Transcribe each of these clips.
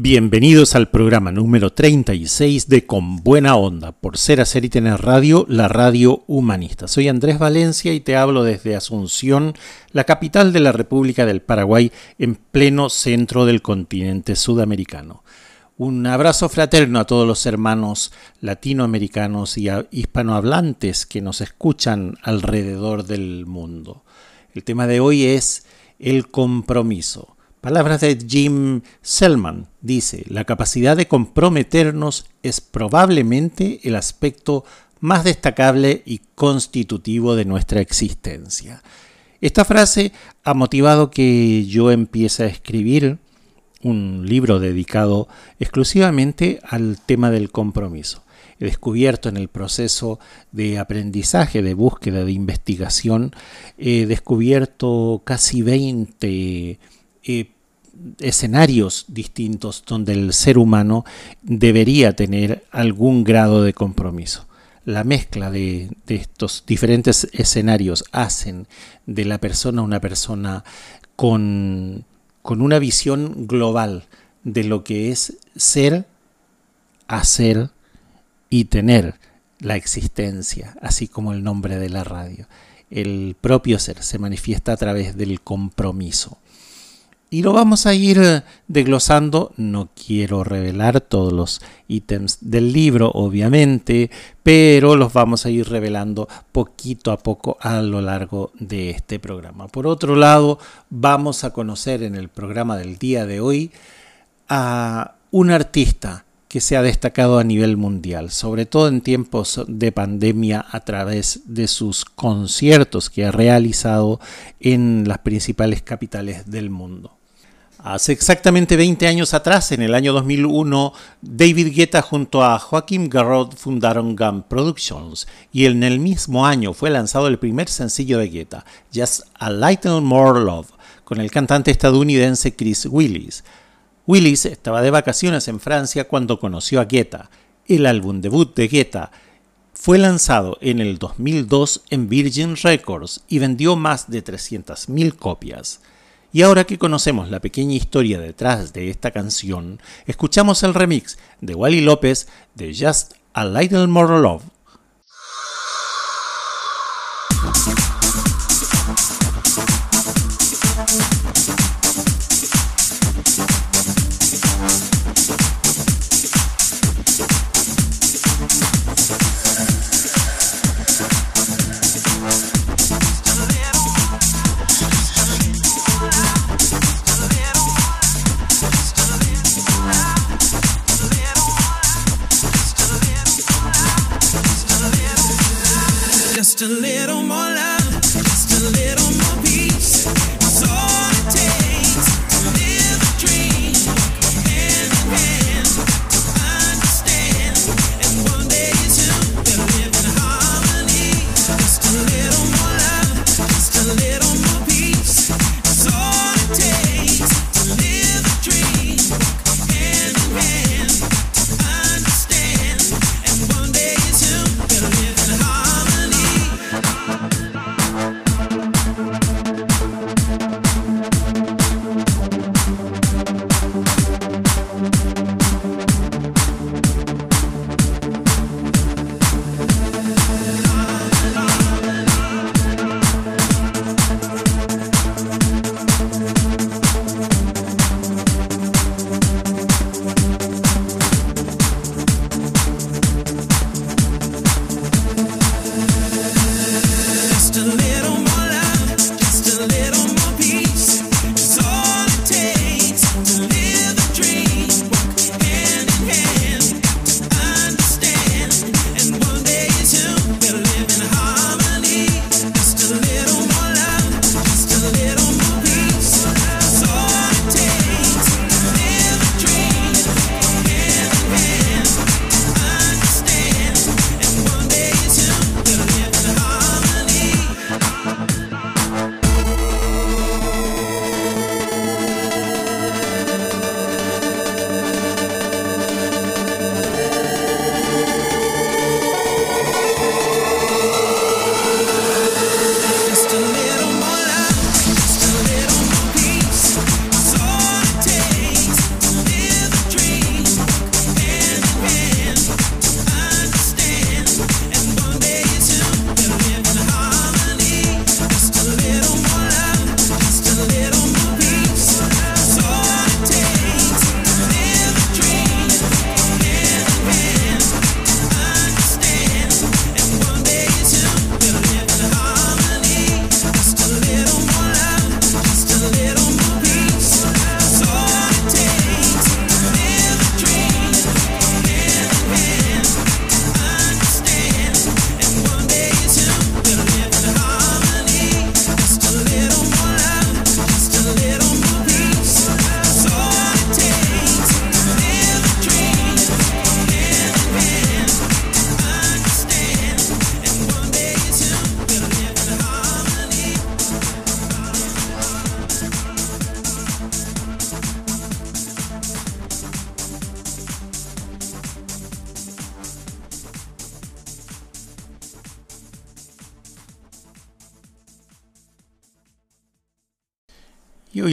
Bienvenidos al programa número 36 de Con Buena Onda, por ser, hacer y tener radio, la radio humanista. Soy Andrés Valencia y te hablo desde Asunción, la capital de la República del Paraguay, en pleno centro del continente sudamericano. Un abrazo fraterno a todos los hermanos latinoamericanos y hispanohablantes que nos escuchan alrededor del mundo. El tema de hoy es el compromiso. Palabras de Jim Selman dice, la capacidad de comprometernos es probablemente el aspecto más destacable y constitutivo de nuestra existencia. Esta frase ha motivado que yo empiece a escribir un libro dedicado exclusivamente al tema del compromiso. He descubierto en el proceso de aprendizaje, de búsqueda, de investigación, he descubierto casi 20 escenarios distintos donde el ser humano debería tener algún grado de compromiso. La mezcla de, de, estos diferentes escenarios hacen de la persona una persona con, con una visión global de lo que es ser, hacer y tener la existencia, así como el nombre de la radio. El propio ser se manifiesta a través del compromiso. Y lo vamos a ir eh, desglosando. No quiero revelar todos los ítems del libro, obviamente, pero los vamos a ir revelando poquito a poco a lo largo de este programa. Por otro lado, vamos a conocer en el programa del día de hoy a un artista que se ha destacado a nivel mundial, sobre todo en tiempos de pandemia a través de sus conciertos que ha realizado en las principales capitales del mundo. Hace exactamente 20 años atrás, en el año 2001, David Guetta junto a Joaquim Garrod fundaron Gum Productions y en el mismo año fue lanzado el primer sencillo de Guetta, Just a Little More Love, con el cantante estadounidense Chris Willis. Willis estaba de vacaciones en Francia cuando conoció a Guetta. El álbum debut de Guetta fue lanzado en el 2002 en Virgin Records y vendió más de 300.000 copias. Y ahora que conocemos la pequeña historia detrás de esta canción, escuchamos el remix de Wally López de Just a Little More Love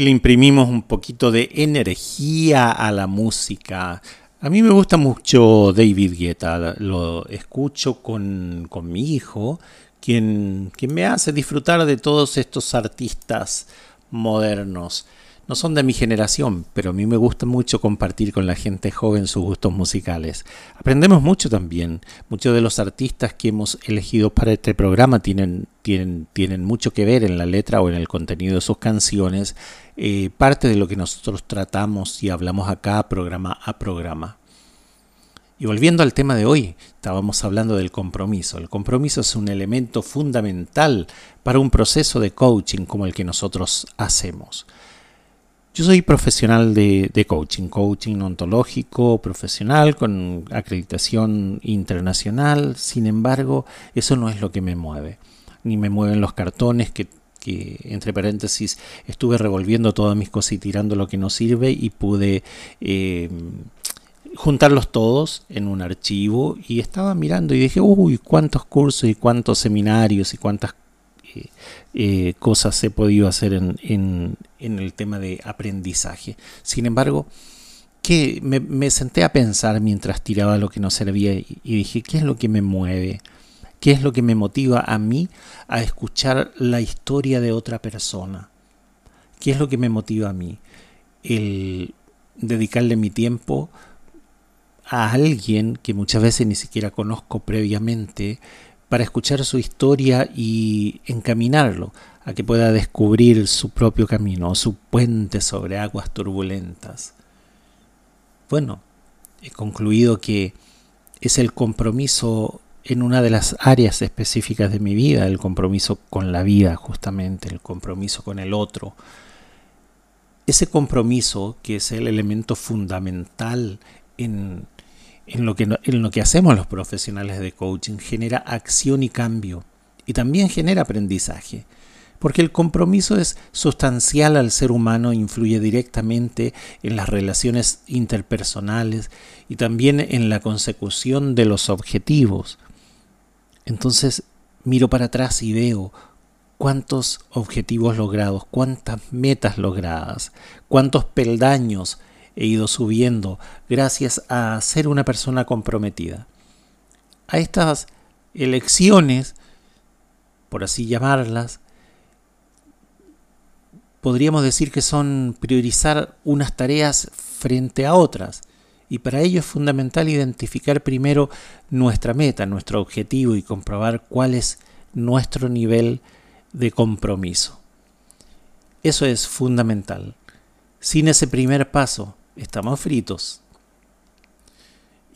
le imprimimos un poquito de energía a la música. A mí me gusta mucho David Guetta, lo escucho con, con mi hijo, quien, quien me hace disfrutar de todos estos artistas modernos no son de mi generación, pero a mí me gusta mucho compartir con la gente joven sus gustos musicales. Aprendemos mucho también. Muchos de los artistas que hemos elegido para este programa tienen, tienen, tienen mucho que ver en la letra o en el contenido de sus canciones. Eh, parte de lo que nosotros tratamos y hablamos acá programa a programa. Y volviendo al tema de hoy, estábamos hablando del compromiso. El compromiso es un elemento fundamental para un proceso de coaching como el que nosotros hacemos. Yo soy profesional de, coaching, coaching ontológico, profesional, con acreditación internacional. Sin embargo, eso no es lo que me mueve. Ni me mueven los cartones que, entre paréntesis, estuve revolviendo todas mis cosas y tirando lo que no sirve y pude eh, juntarlos todos en un archivo y estaba mirando y dije, uy, cuántos cursos y cuántos seminarios y cuántas eh, cosas he podido hacer en, el tema de aprendizaje. Sin embargo, que me, senté a pensar mientras tiraba lo que no servía y, dije, ¿qué es lo que me mueve? ¿Qué es lo que me motiva a mí a escuchar la historia de otra persona? ¿Qué es lo que me motiva a mí? El dedicarle mi tiempo a alguien que muchas veces ni siquiera conozco previamente, para escuchar su historia y encaminarlo a que pueda descubrir su propio camino, su puente sobre aguas turbulentas. Bueno, he concluido que es el compromiso en una de las áreas específicas de mi vida, el compromiso con la vida justamente, el compromiso con el otro. Ese compromiso que es el elemento fundamental en en lo, que, en lo que hacemos los profesionales de coaching genera acción y cambio y también genera aprendizaje. Porque el compromiso es sustancial al ser humano, influye directamente en las relaciones interpersonales y también en la consecución de los objetivos. Entonces miro para atrás y veo cuántos objetivos logrados, cuántas metas logradas, cuántos peldaños he ido subiendo gracias a ser una persona comprometida. A estas elecciones, por así llamarlas, podríamos decir que son priorizar unas tareas frente a otras. Y para ello es fundamental identificar primero nuestra meta, nuestro objetivo y comprobar cuál es nuestro nivel de compromiso. Eso es fundamental. Sin ese primer paso, estamos fritos.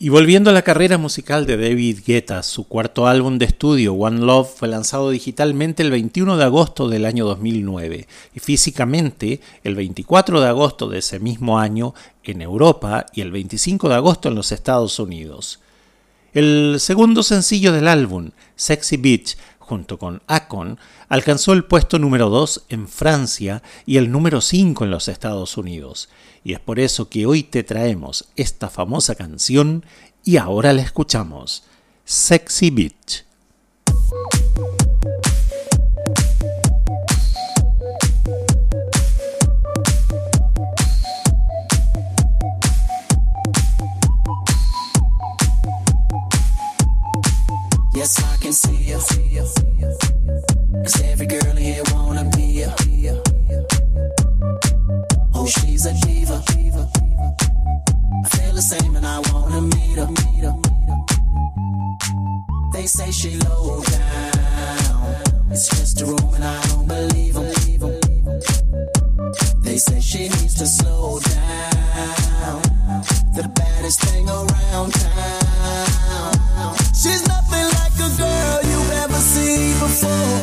Y volviendo a la carrera musical de David Guetta, su cuarto álbum de estudio, One Love, fue lanzado digitalmente el 21 de agosto del año 2009 y físicamente el 24 de agosto de ese mismo año en Europa y el 25 de agosto en los Estados Unidos. El segundo sencillo del álbum, Sexy Beach, junto con Akon, alcanzó el puesto número 2 en Francia y el número 5 en los Estados Unidos y es por eso que hoy te traemos esta famosa canción y ahora la escuchamos. Sexy Beach. Cause every girl here wanna be. Oh, she's a diva. I feel the same and I wanna meet her. Meet her. They say she low down. It's just a and I don't believe. They say she needs to slow down. The baddest thing around town. She's nothing trying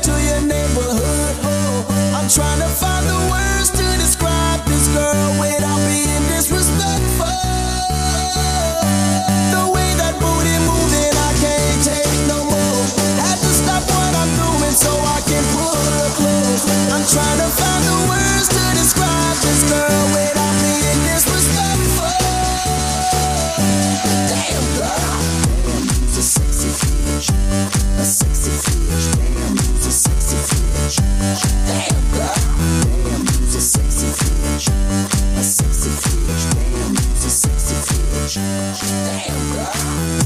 to your neighborhood. I'm tryna find the words to describe this girl without being Bye.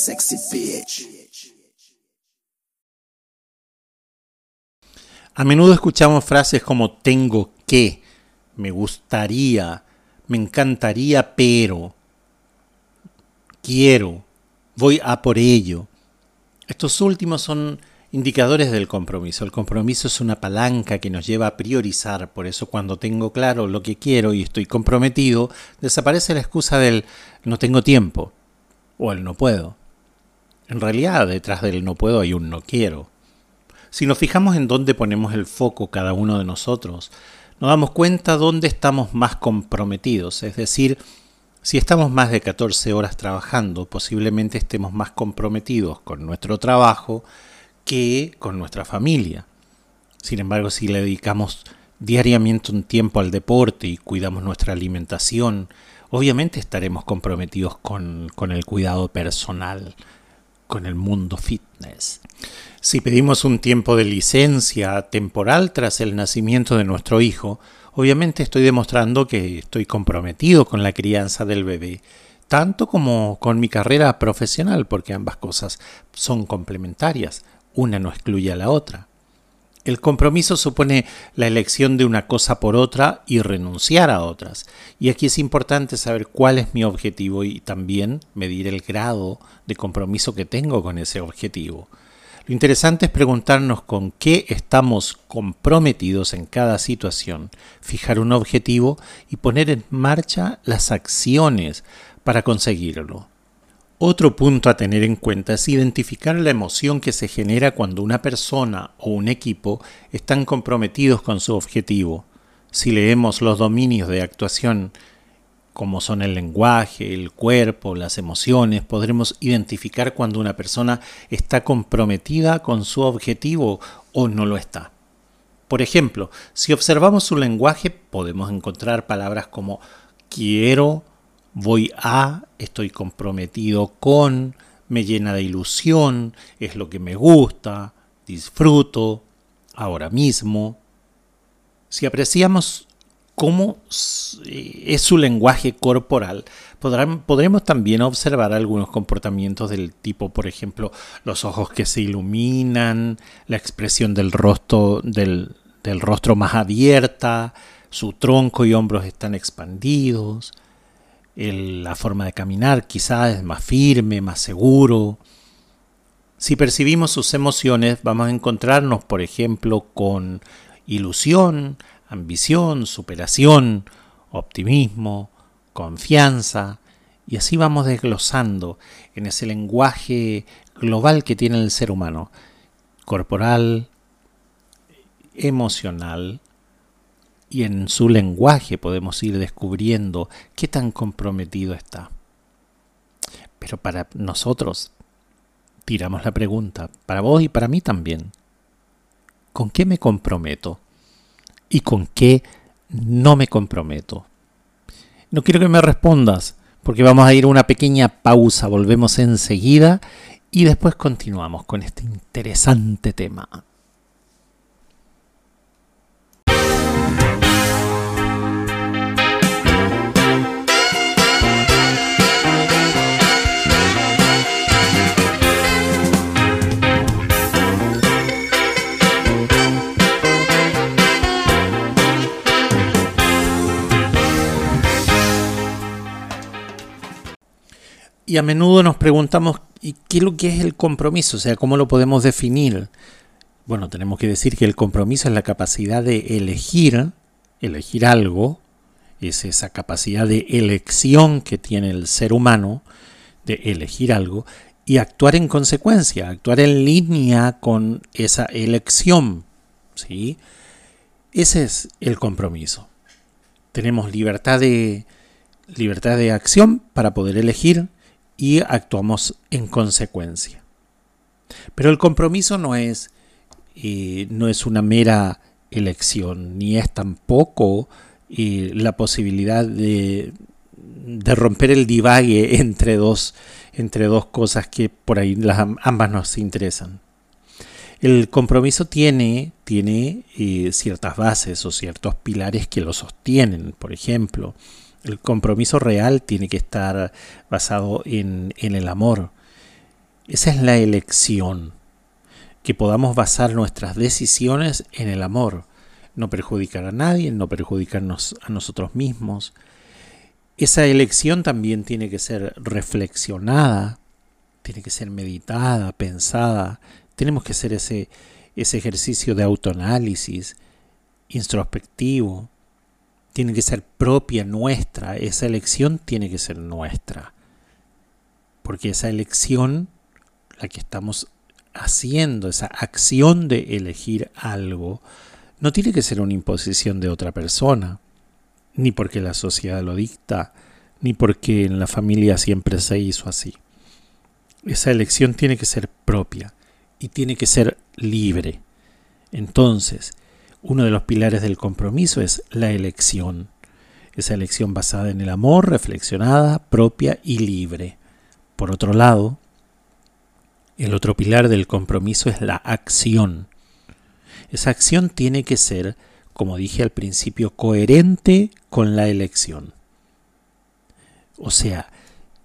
Sexy. A menudo escuchamos frases como tengo que, me gustaría, me encantaría, pero, quiero, voy a por ello. Estos últimos son indicadores del compromiso. El compromiso es una palanca que nos lleva a priorizar. Por eso cuando tengo claro lo que quiero y estoy comprometido, desaparece la excusa del no tengo tiempo o el no puedo. En realidad detrás del no puedo hay un no quiero. Si nos fijamos en dónde ponemos el foco cada uno de nosotros, nos damos cuenta dónde estamos más comprometidos. Es decir, si estamos más de 14 horas trabajando, posiblemente estemos más comprometidos con nuestro trabajo que con nuestra familia. Sin embargo, si le dedicamos diariamente un tiempo al deporte y cuidamos nuestra alimentación, obviamente estaremos comprometidos con, con el cuidado personal, con el mundo fitness. Si pedimos un tiempo de licencia temporal tras el nacimiento de nuestro hijo, obviamente estoy demostrando que estoy comprometido con la crianza del bebé, tanto como con mi carrera profesional, porque ambas cosas son complementarias, una no excluye a la otra. El compromiso supone la elección de una cosa por otra y renunciar a otras. Y aquí es importante saber cuál es mi objetivo y también medir el grado de compromiso que tengo con ese objetivo. Lo interesante es preguntarnos con qué estamos comprometidos en cada situación, fijar un objetivo y poner en marcha las acciones para conseguirlo. Otro punto a tener en cuenta es identificar la emoción que se genera cuando una persona o un equipo están comprometidos con su objetivo. Si leemos los dominios de actuación como son el lenguaje, el cuerpo, las emociones, podremos identificar cuando una persona está comprometida con su objetivo o no lo está. Por ejemplo, si observamos su lenguaje, podemos encontrar palabras como quiero, voy a, estoy comprometido con, me llena de ilusión, es lo que me gusta, disfruto, ahora mismo. Si apreciamos cómo es su lenguaje corporal, podremos también observar algunos comportamientos del tipo, por ejemplo, los ojos que se iluminan, la expresión del rostro, del, del rostro más abierta, su tronco y hombros están expandidos, la forma de caminar quizás es más firme, más seguro. Si percibimos sus emociones, vamos a encontrarnos, por ejemplo, con ilusión, ambición, superación, optimismo, confianza, y así vamos desglosando en ese lenguaje global que tiene el ser humano, corporal, emocional, y en su lenguaje podemos ir descubriendo qué tan comprometido está. Pero para nosotros, tiramos la pregunta, para vos y para mí también, ¿con qué me comprometo? ¿Y con qué no me comprometo? No quiero que me respondas, porque vamos a ir a una pequeña pausa, volvemos enseguida y después continuamos con este interesante tema. Y a menudo nos preguntamos, ¿y qué es lo que es el compromiso? O sea, ¿cómo lo podemos definir? Bueno, tenemos que decir que el compromiso es la capacidad de elegir, elegir algo, es esa capacidad de elección que tiene el ser humano, de elegir algo, y actuar en consecuencia, actuar en línea con esa elección. ¿sí? Ese es el compromiso. Tenemos libertad de, libertad de acción para poder elegir y actuamos en consecuencia. Pero el compromiso no es, eh, no es una mera elección, ni es tampoco eh, la posibilidad de, de romper el divague entre dos, entre dos cosas que por ahí las, ambas nos interesan. El compromiso tiene, tiene eh, ciertas bases o ciertos pilares que lo sostienen. Por ejemplo, el compromiso real tiene que estar basado en, en el amor. Esa es la elección. Que podamos basar nuestras decisiones en el amor. No perjudicar a nadie, no perjudicarnos a nosotros mismos. Esa elección también tiene que ser reflexionada, tiene que ser meditada, pensada. Tenemos que hacer ese, ese ejercicio de autoanálisis introspectivo. Tiene que ser propia nuestra. Esa elección tiene que ser nuestra. Porque esa elección, la que estamos haciendo, esa acción de elegir algo, no tiene que ser una imposición de otra persona ni porque la sociedad lo dicta, ni porque en la familia siempre se hizo así. Esa elección tiene que ser propia y tiene que ser libre. Entonces, uno de los pilares del compromiso es la elección. Esa elección basada en el amor, reflexionada, propia y libre. Por otro lado, el otro pilar del compromiso es la acción. Esa acción tiene que ser como dije al principio, coherente con la elección. O sea,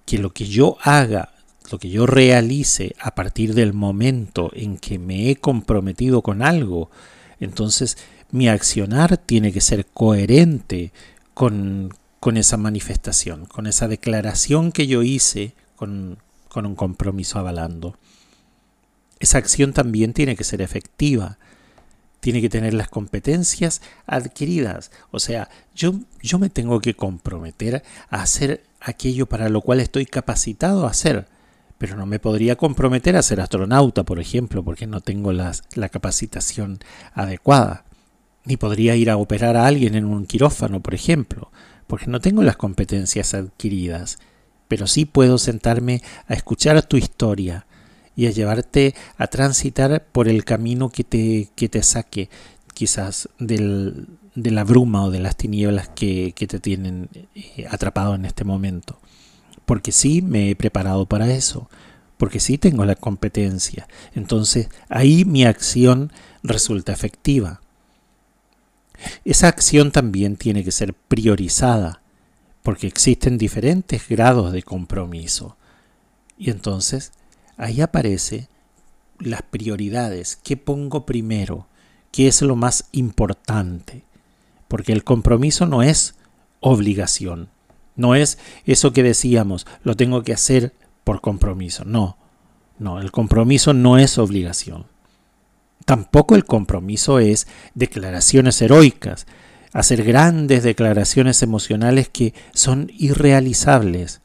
que lo que yo haga, lo que yo realice a partir del momento en que me he comprometido con algo, entonces mi accionar tiene que ser coherente con, con esa manifestación, con esa declaración que yo hice con, con un compromiso avalando. Esa acción también tiene que ser efectiva, tiene que tener las competencias adquiridas. O sea, yo, yo me tengo que comprometer a hacer aquello para lo cual estoy capacitado a hacer. Pero no me podría comprometer a ser astronauta, por ejemplo, porque no tengo las, la capacitación adecuada. Ni podría ir a operar a alguien en un quirófano, por ejemplo, porque no tengo las competencias adquiridas. Pero sí puedo sentarme a escuchar tu historia, y a llevarte a transitar por el camino que te, que te saque quizás del, de la bruma o de las tinieblas que, que te tienen eh, atrapado en este momento. Porque sí me he preparado para eso, porque sí tengo la competencia. Entonces ahí mi acción resulta efectiva. Esa acción también tiene que ser priorizada, porque existen diferentes grados de compromiso. Y entonces ahí aparece las prioridades, qué pongo primero, qué es lo más importante, porque el compromiso no es obligación, no es eso que decíamos, lo tengo que hacer por compromiso, no, no, el compromiso no es obligación. Tampoco el compromiso es declaraciones heroicas, hacer grandes declaraciones emocionales que son irrealizables.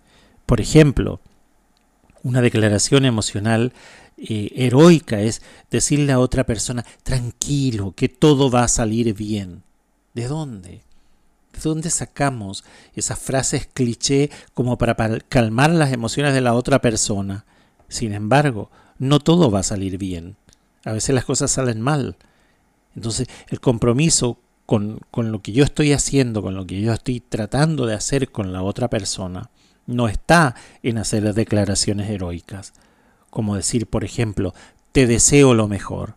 Por ejemplo, una declaración emocional eh, heroica es decirle a otra persona, tranquilo, que todo va a salir bien. ¿De dónde? ¿De dónde sacamos esas frases cliché como para calmar las emociones de la otra persona? Sin embargo, no todo va a salir bien. A veces las cosas salen mal. Entonces, el compromiso con, con lo que yo estoy haciendo, con lo que yo estoy tratando de hacer con la otra persona, no está en hacer declaraciones heroicas, como decir, por ejemplo, te deseo lo mejor.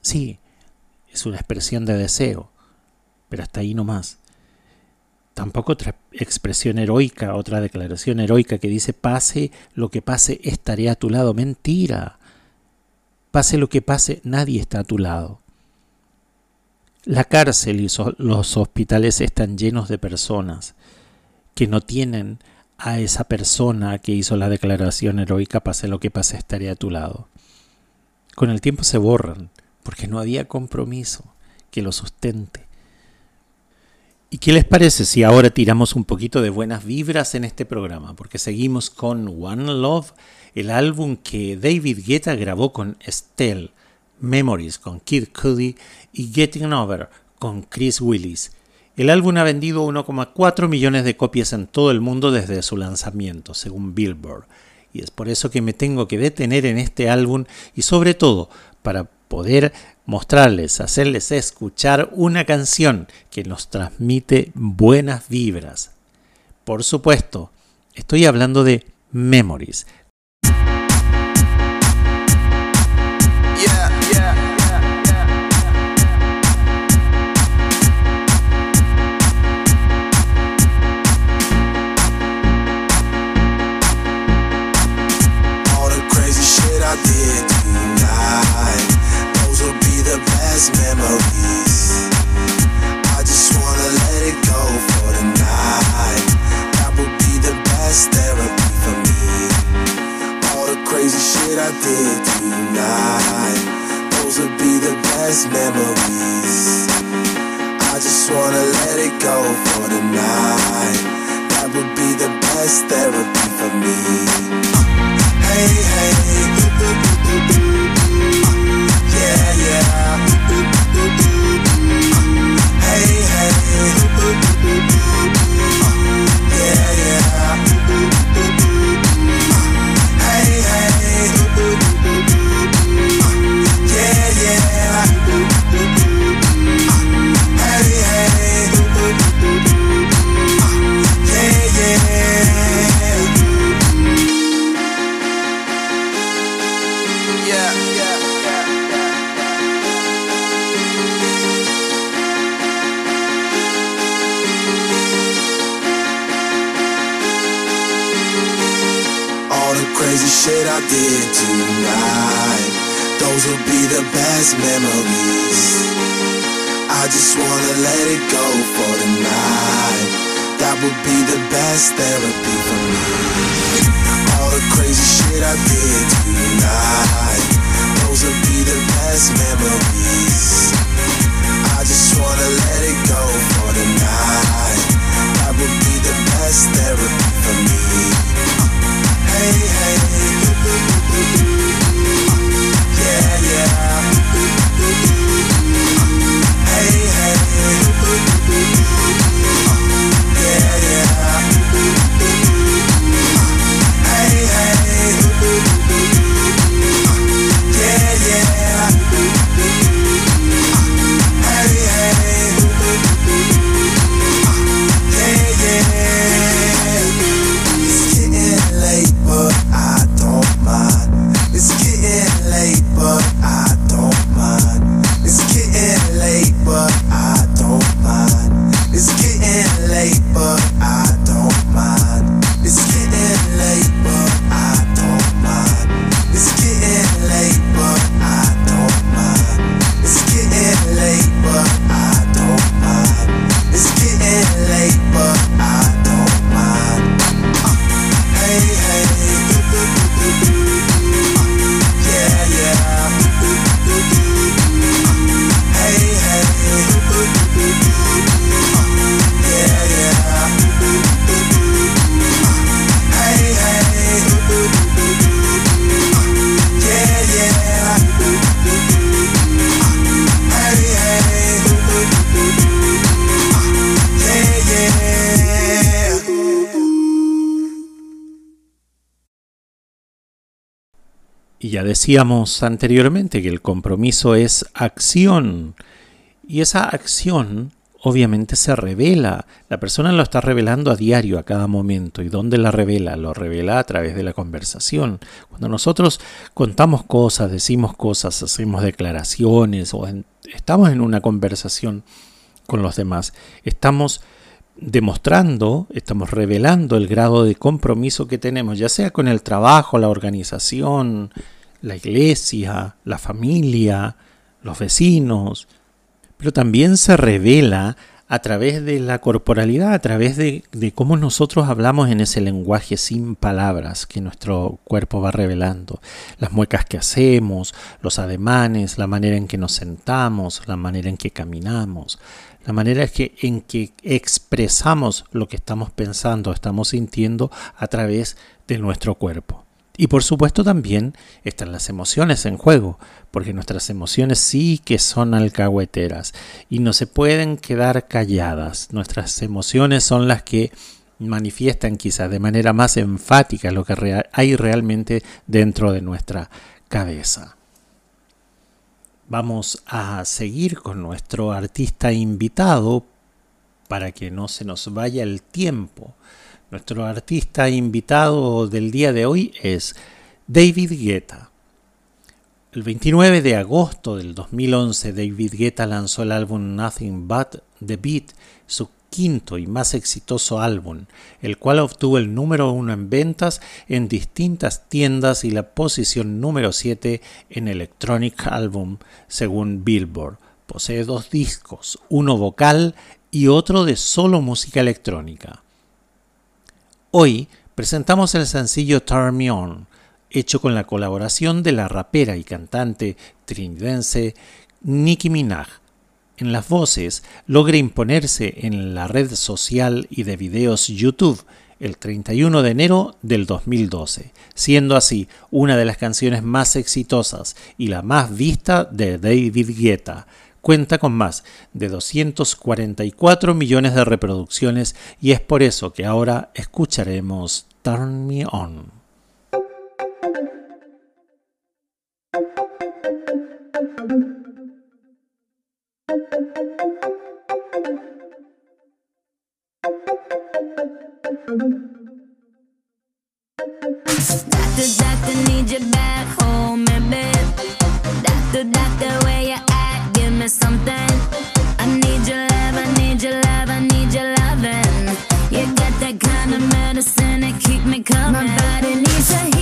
Sí, es una expresión de deseo, pero hasta ahí no más. Tampoco otra expresión heroica, otra declaración heroica que dice, pase lo que pase, estaré a tu lado. Mentira. Pase lo que pase, nadie está a tu lado. La cárcel y los hospitales están llenos de personas que no tienen a esa persona que hizo la declaración heroica, pase lo que pase, estaré a tu lado. Con el tiempo se borran, porque no había compromiso que lo sustente. ¿Y qué les parece si ahora tiramos un poquito de buenas vibras en este programa? Porque seguimos con One Love, el álbum que David Guetta grabó con Estelle, Memories con Kid Cudi y Getting Over con Chris Willis. El álbum ha vendido 1,4 millones de copias en todo el mundo desde su lanzamiento, según Billboard. Y es por eso que me tengo que detener en este álbum y sobre todo para poder mostrarles, hacerles escuchar una canción que nos transmite buenas vibras. Por supuesto, estoy hablando de Memories. Decíamos anteriormente que el compromiso es acción. Y esa acción obviamente se revela. La persona lo está revelando a diario, a cada momento. ¿Y dónde la revela? Lo revela a través de la conversación. Cuando nosotros contamos cosas, decimos cosas, hacemos declaraciones o estamos en una conversación con los demás, estamos demostrando, estamos revelando el grado de compromiso que tenemos, ya sea con el trabajo, la organización, la iglesia, la familia, los vecinos, pero también se revela a través de la corporalidad, a través de, de, cómo nosotros hablamos en ese lenguaje sin palabras que nuestro cuerpo va revelando. Las muecas que hacemos, los ademanes, la manera en que nos sentamos, la manera en que caminamos, la manera que, en que expresamos lo que estamos pensando, estamos sintiendo a través de nuestro cuerpo. Y por supuesto también están las emociones en juego, porque nuestras emociones sí que son alcahueteras y no se pueden quedar calladas. Nuestras emociones son las que manifiestan quizás de manera más enfática lo que hay realmente dentro de nuestra cabeza. Vamos a seguir con nuestro artista invitado para que no se nos vaya el tiempo. Nuestro artista invitado del día de hoy es David Guetta. El 29 de agosto del 2011, David Guetta lanzó el álbum Nothing But The Beat, su quinto y más exitoso álbum, el cual obtuvo el número uno en ventas en distintas tiendas y la posición número 7 en Electronic Album, según Billboard. Posee dos discos, uno vocal y otro de solo música electrónica. Hoy presentamos el sencillo Turn Me On, hecho con la colaboración de la rapera y cantante trinitense Nicki Minaj. En las voces logra imponerse en la red social y de videos YouTube el 31 de enero del 2012, siendo así una de las canciones más exitosas y la más vista de David Guetta, cuenta con más de 244 millones de reproducciones y es por eso que ahora escucharemos Turn Me On. Keep me coming. My body needs a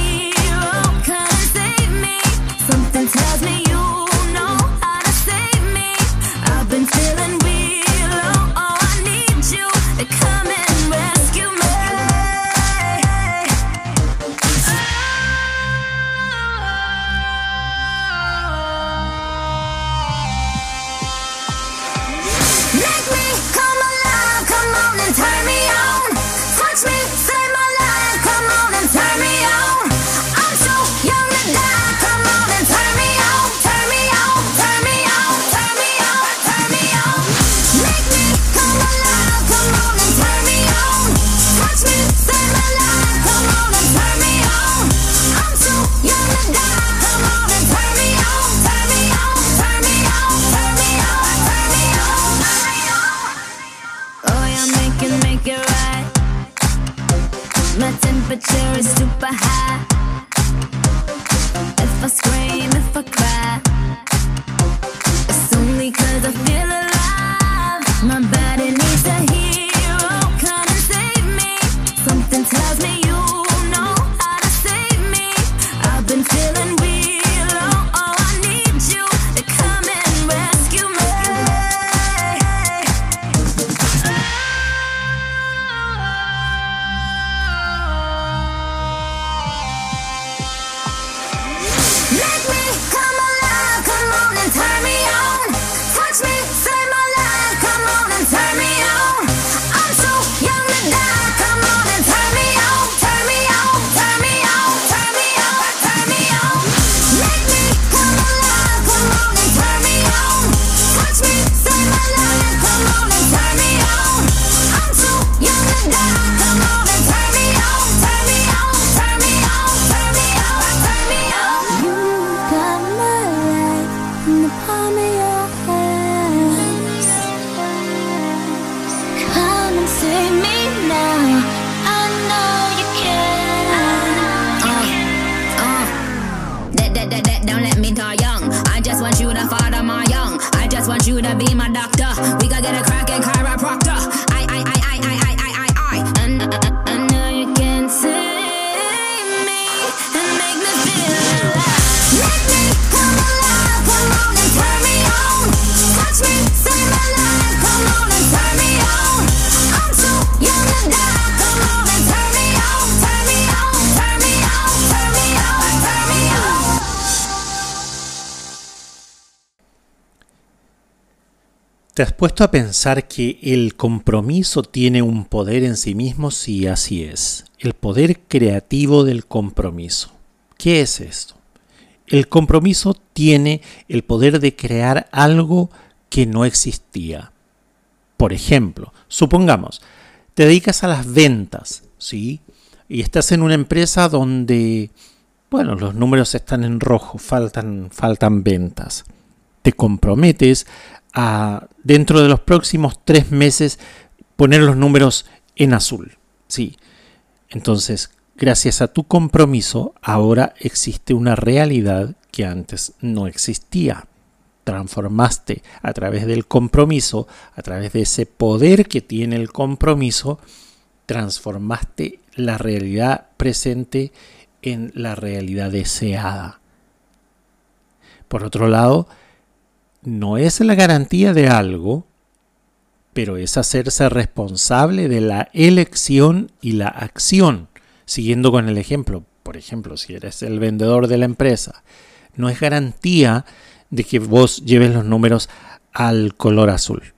want you to my young. I just want you to be my doctor. We gotta get a ¿Te has puesto a pensar que el compromiso tiene un poder en sí mismo? Sí, así es. El poder creativo del compromiso. ¿Qué es esto? El compromiso tiene el poder de crear algo que no existía. Por ejemplo, supongamos, te dedicas a las ventas, ¿sí? Y estás en una empresa donde, bueno, los números están en rojo, faltan, faltan ventas. Te comprometes dentro de los próximos tres meses, poner los números en azul, ¿sí? Entonces, gracias a tu compromiso, ahora existe una realidad que antes no existía transformaste a través del compromiso, a través de ese poder que tiene el compromiso, transformaste la realidad presente en la realidad deseada. Por otro lado, no es la garantía de algo, pero es hacerse responsable de la elección y la acción. Siguiendo con el ejemplo, por ejemplo, si eres el vendedor de la empresa, no es garantía de que vos lleves los números al color azul.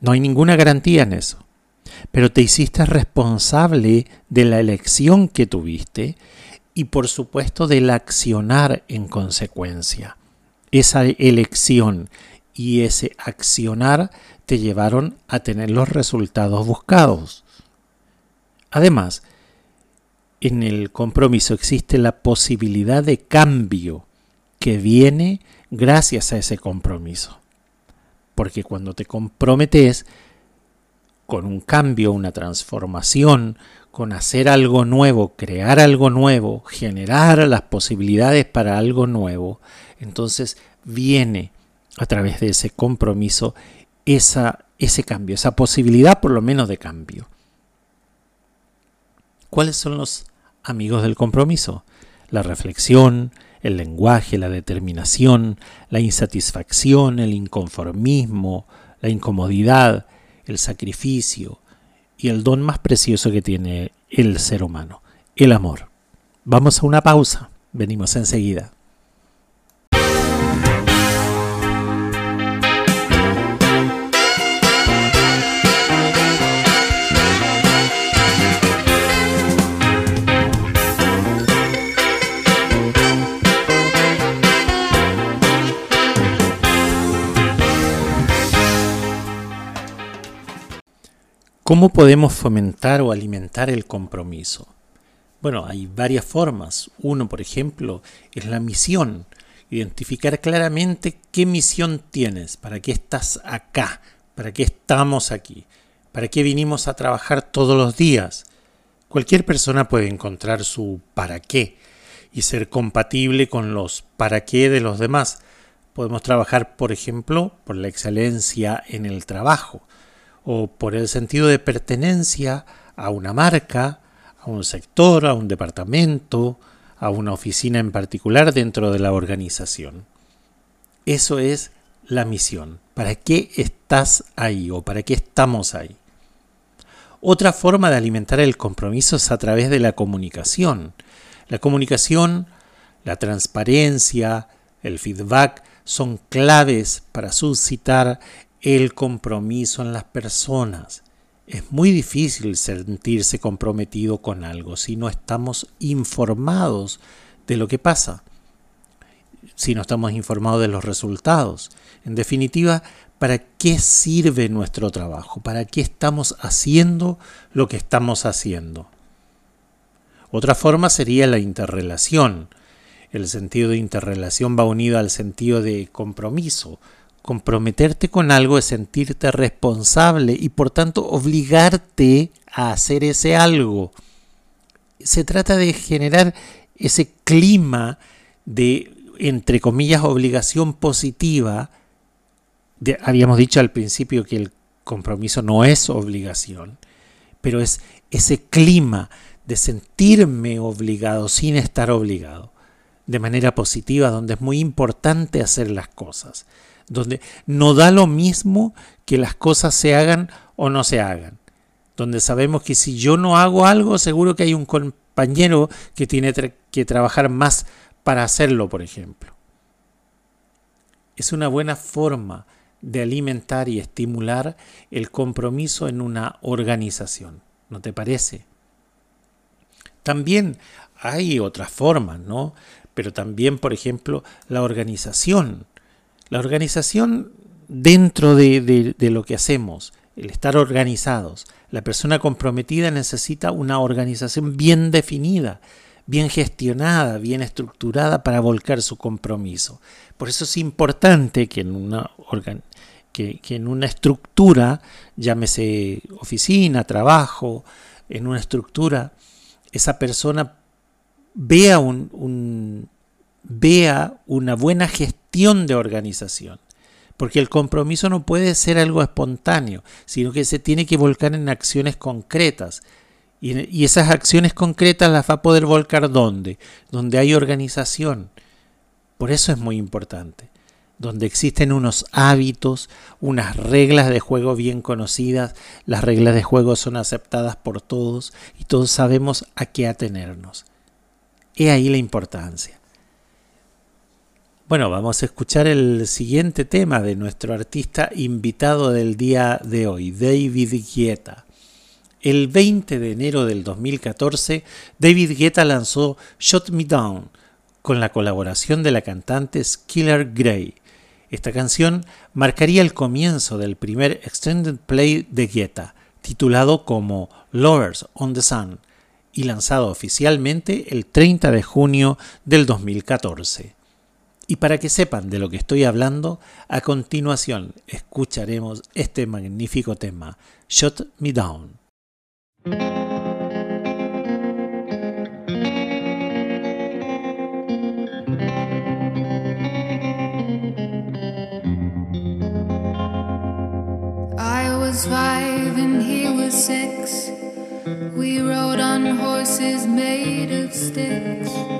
No hay ninguna garantía en eso. Pero te hiciste responsable de la elección que tuviste y por supuesto del accionar en consecuencia. Esa elección y ese accionar te llevaron a tener los resultados buscados. Además, en el compromiso existe la posibilidad de cambio que viene gracias a ese compromiso. Porque cuando te comprometes con un cambio, una transformación, con hacer algo nuevo, crear algo nuevo, generar las posibilidades para algo nuevo, entonces viene a través de ese compromiso esa, ese cambio, esa posibilidad por lo menos de cambio. ¿Cuáles son los amigos del compromiso? La reflexión, el lenguaje, la determinación, la insatisfacción, el inconformismo, la incomodidad, el sacrificio y el don más precioso que tiene el ser humano, el amor. Vamos a una pausa, venimos enseguida. ¿Cómo podemos fomentar o alimentar el compromiso? Bueno, hay varias formas. Uno, por ejemplo, es la misión. Identificar claramente qué misión tienes, para qué estás acá, para qué estamos aquí, para qué vinimos a trabajar todos los días. Cualquier persona puede encontrar su para qué y ser compatible con los para qué de los demás. Podemos trabajar, por ejemplo, por la excelencia en el trabajo o por el sentido de pertenencia a una marca, a un sector, a un departamento, a una oficina en particular dentro de la organización. Eso es la misión. ¿Para qué estás ahí o para qué estamos ahí? Otra forma de alimentar el compromiso es a través de la comunicación. La comunicación, la transparencia, el feedback son claves para suscitar el compromiso en las personas. Es muy difícil sentirse comprometido con algo si no estamos informados de lo que pasa, si no estamos informados de los resultados. En definitiva, ¿para qué sirve nuestro trabajo? ¿Para qué estamos haciendo lo que estamos haciendo? Otra forma sería la interrelación. El sentido de interrelación va unido al sentido de compromiso, Comprometerte con algo es sentirte responsable y por tanto obligarte a hacer ese algo. Se trata de generar ese clima de, entre comillas, obligación positiva. habíamos dicho al principio que el compromiso no es obligación, pero es ese clima de sentirme obligado sin estar obligado, de manera positiva, donde es muy importante hacer las cosas donde no da lo mismo que las cosas se hagan o no se hagan, donde sabemos que si yo no hago algo, seguro que hay un compañero que tiene que trabajar más para hacerlo, por ejemplo. Es una buena forma de alimentar y estimular el compromiso en una organización. ¿No te parece? También hay otras formas, ¿no? Pero también, por ejemplo, la organización. La organización dentro de, de, lo que hacemos, el estar organizados. La persona comprometida necesita una organización bien definida, bien gestionada, bien estructurada para volcar su compromiso. Por eso es importante que en una, que, que en una estructura, llámese oficina, trabajo, en una estructura, esa persona vea, un, un, vea una buena gestión de organización. Porque el compromiso no puede ser algo espontáneo, sino que se tiene que volcar en acciones concretas. Y, esas acciones concretas las va a poder volcar ¿dónde? Donde hay organización. Por eso es muy importante. Donde existen unos hábitos, unas reglas de juego bien conocidas, las reglas de juego son aceptadas por todos y todos sabemos a qué atenernos. He ahí la importancia. Bueno, vamos a escuchar el siguiente tema de nuestro artista invitado del día de hoy, David Guetta. El 20 de enero del 2014, David Guetta lanzó Shut Me Down con la colaboración de la cantante Skiller Grey. Esta canción marcaría el comienzo del primer extended play de Guetta, titulado como Lovers on the Sun y lanzado oficialmente el 30 de junio del 2014. Y para que sepan de lo que estoy hablando, a continuación escucharemos este magnífico tema, Shut Me Down. I was five and he was six. We rode on horses made of sticks.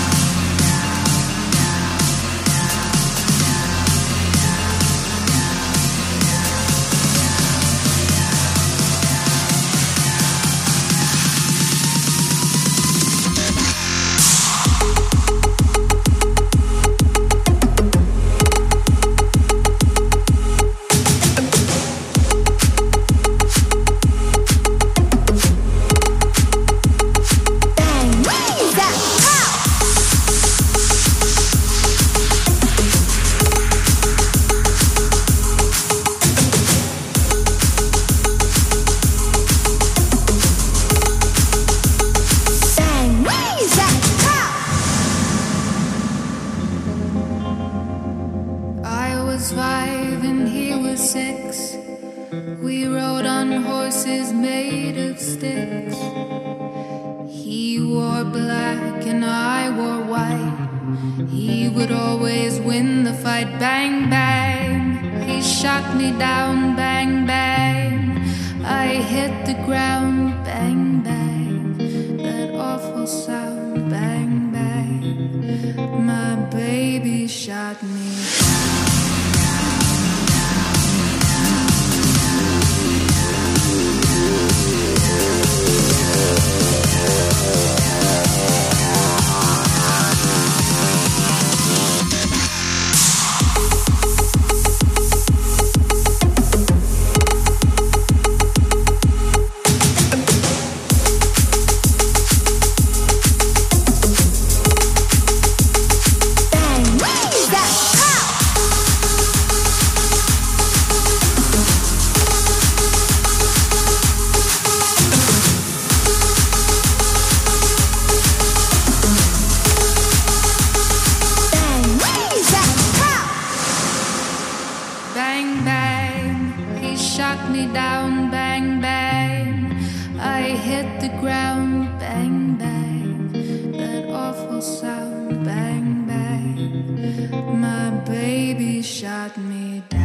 Bang, bang, he shot me down. Bang, bang, I hit the ground. Bang, bang, that awful sound. Bang, bang, my baby shot me down.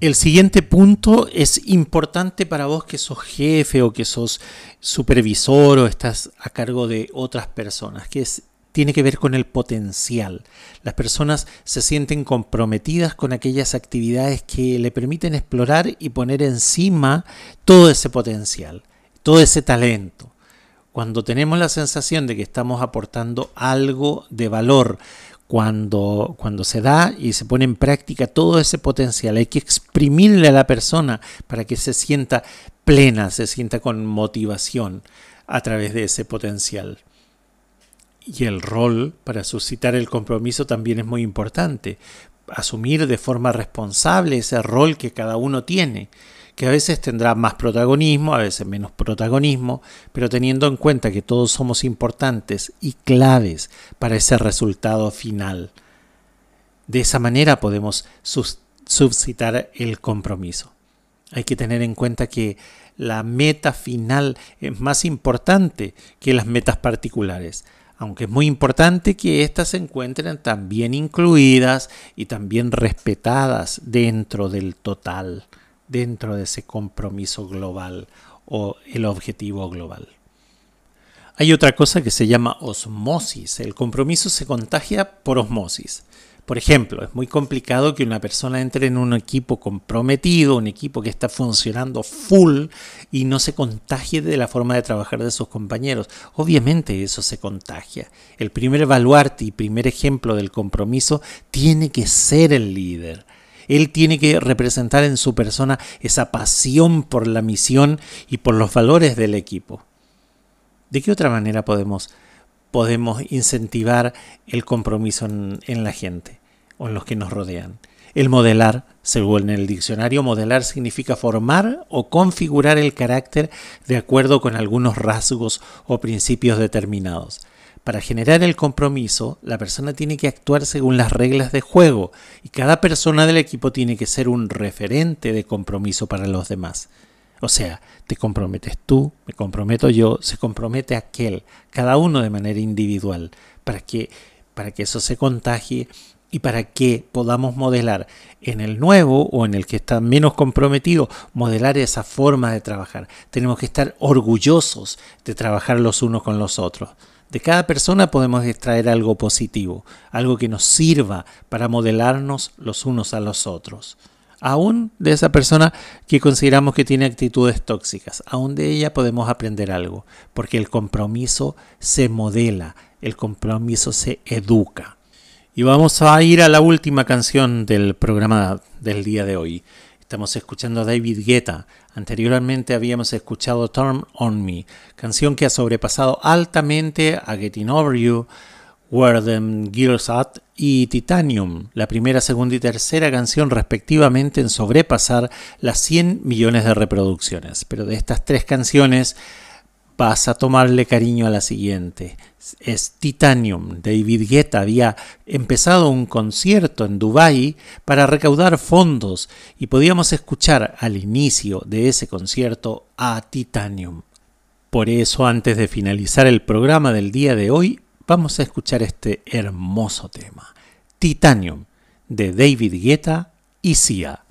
El siguiente punto es importante para vos que sos jefe o que sos supervisor o estás a cargo de otras personas, que es, tiene que ver con el potencial. Las personas se sienten comprometidas con aquellas actividades que le permiten explorar y poner encima todo ese potencial, todo ese talento. Cuando tenemos la sensación de que estamos aportando algo de valor, cuando, cuando se da y se pone en práctica todo ese potencial. Hay que exprimirle a la persona para que se sienta plena, se sienta con motivación a través de ese potencial. Y el rol para suscitar el compromiso también es muy importante. Asumir de forma responsable ese rol que cada uno tiene que a veces tendrá más protagonismo, a veces menos protagonismo, pero teniendo en cuenta que todos somos importantes y claves para ese resultado final. De esa manera podemos suscitar el compromiso. Hay que tener en cuenta que la meta final es más importante que las metas particulares, aunque es muy importante que éstas se encuentren también incluidas y también respetadas dentro del total dentro de ese compromiso global o el objetivo global. Hay otra cosa que se llama osmosis. El compromiso se contagia por osmosis. Por ejemplo, es muy complicado que una persona entre en un equipo comprometido, un equipo que está funcionando full y no se contagie de la forma de trabajar de sus compañeros. Obviamente eso se contagia. El primer baluarte y primer ejemplo del compromiso tiene que ser el líder. Él tiene que representar en su persona esa pasión por la misión y por los valores del equipo. ¿De qué otra manera podemos, podemos incentivar el compromiso en, la gente o en los que nos rodean? El modelar, según el diccionario, modelar significa formar o configurar el carácter de acuerdo con algunos rasgos o principios determinados. Para generar el compromiso, la persona tiene que actuar según las reglas de juego y cada persona del equipo tiene que ser un referente de compromiso para los demás. O sea, te comprometes tú, me comprometo yo, se compromete aquel, cada uno de manera individual, para que, para que eso se contagie y para que podamos modelar en el nuevo o en el que está menos comprometido, modelar esa forma de trabajar. Tenemos que estar orgullosos de trabajar los unos con los otros. De cada persona podemos extraer algo positivo, algo que nos sirva para modelarnos los unos a los otros. Aún de esa persona que consideramos que tiene actitudes tóxicas, aún de ella podemos aprender algo, porque el compromiso se modela, el compromiso se educa. Y vamos a ir a la última canción del programa del día de hoy. Estamos escuchando a David Guetta. Anteriormente habíamos escuchado Turn on Me, canción que ha sobrepasado altamente a Getting Over You, Where Them Girls At y Titanium, la primera, segunda y tercera canción respectivamente en sobrepasar las 100 millones de reproducciones. Pero de estas tres canciones vas a tomarle cariño a la siguiente. Es Titanium. David Guetta había empezado un concierto en Dubai para recaudar fondos y podíamos escuchar al inicio de ese concierto a Titanium. Por eso, antes de finalizar el programa del día de hoy, vamos a escuchar este hermoso tema. Titanium, de David Guetta y Sia.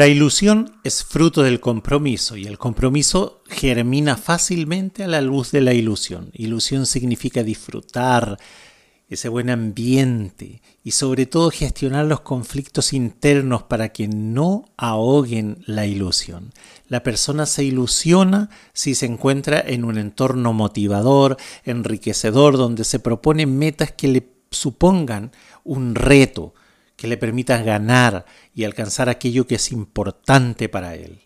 La ilusión es fruto del compromiso y el compromiso germina fácilmente a la luz de la ilusión. Ilusión significa disfrutar ese buen ambiente y sobre todo gestionar los conflictos internos para que no ahoguen la ilusión. La persona se ilusiona si se encuentra en un entorno motivador, enriquecedor, donde se proponen metas que le supongan un reto, que le permitan ganar y alcanzar aquello que es importante para él.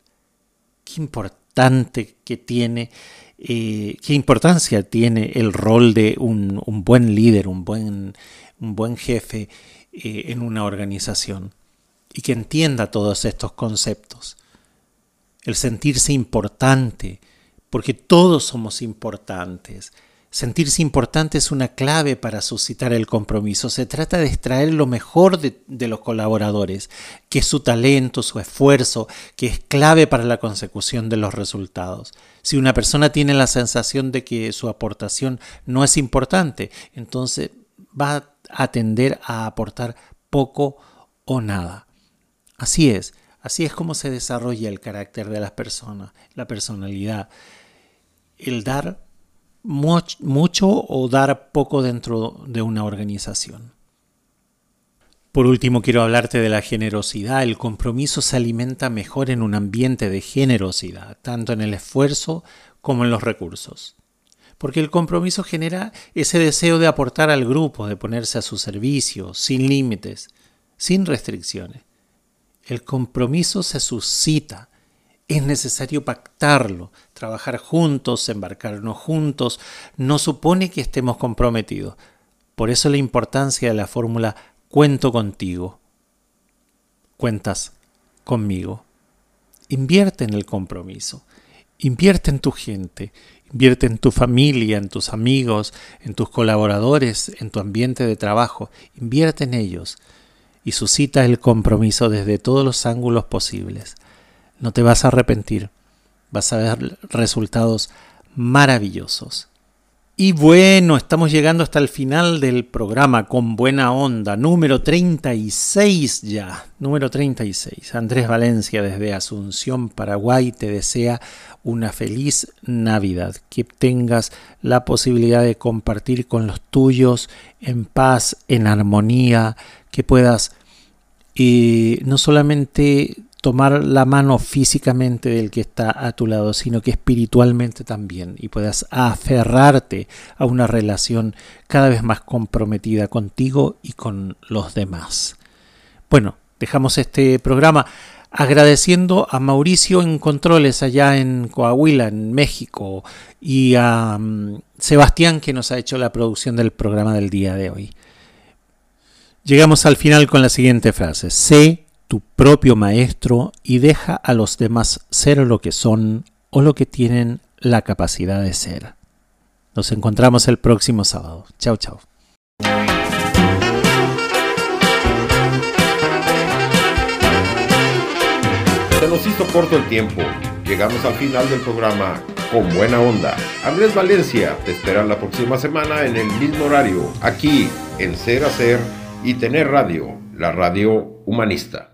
Qué importante que tiene, eh, qué importancia tiene el rol de un, un buen líder, un buen, un buen jefe eh, en una organización y que entienda todos estos conceptos. El sentirse importante, porque todos somos importantes, Sentirse importante es una clave para suscitar el compromiso. Se trata de extraer lo mejor de, los colaboradores, que es su talento, su esfuerzo, que es clave para la consecución de los resultados. Si una persona tiene la sensación de que su aportación no es importante, entonces va a tender a aportar poco o nada. Así es, así es como se desarrolla el carácter de las personas, la personalidad. El dar mucho o dar poco dentro de una organización. Por último, quiero hablarte de la generosidad. El compromiso se alimenta mejor en un ambiente de generosidad, tanto en el esfuerzo como en los recursos. Porque el compromiso genera ese deseo de aportar al grupo, de ponerse a su servicio, sin límites, sin restricciones. El compromiso se suscita es necesario pactarlo, trabajar juntos, embarcarnos juntos, no supone que estemos comprometidos. Por eso la importancia de la fórmula cuento contigo. Cuentas conmigo. Invierte en el compromiso. Invierte en tu gente. Invierte en tu familia, en tus amigos, en tus colaboradores, en tu ambiente de trabajo. Invierte en ellos y suscita el compromiso desde todos los ángulos posibles. No te vas a arrepentir. Vas a ver resultados maravillosos. Y bueno, estamos llegando hasta el final del programa con buena onda, número 36 ya, número 36. Andrés Valencia desde Asunción, Paraguay, te desea una feliz Navidad, que tengas la posibilidad de compartir con los tuyos en paz, en armonía, que puedas eh, no solamente tomar la mano físicamente del que está a tu lado, sino que espiritualmente también y puedas aferrarte a una relación cada vez más comprometida contigo y con los demás. Bueno, dejamos este programa agradeciendo a Mauricio en Controles allá en Coahuila, en México, y a um, Sebastián que nos ha hecho la producción del programa del día de hoy. Llegamos al final con la siguiente frase. Sé tu propio maestro y deja a los demás ser lo que son o lo que tienen la capacidad de ser. Nos encontramos el próximo sábado. Chao, chao. Se nos hizo corto el tiempo. Llegamos al final del programa con buena onda. Andrés Valencia te espera la próxima semana en el mismo horario, aquí en Ser Hacer y Tener Radio, la radio humanista.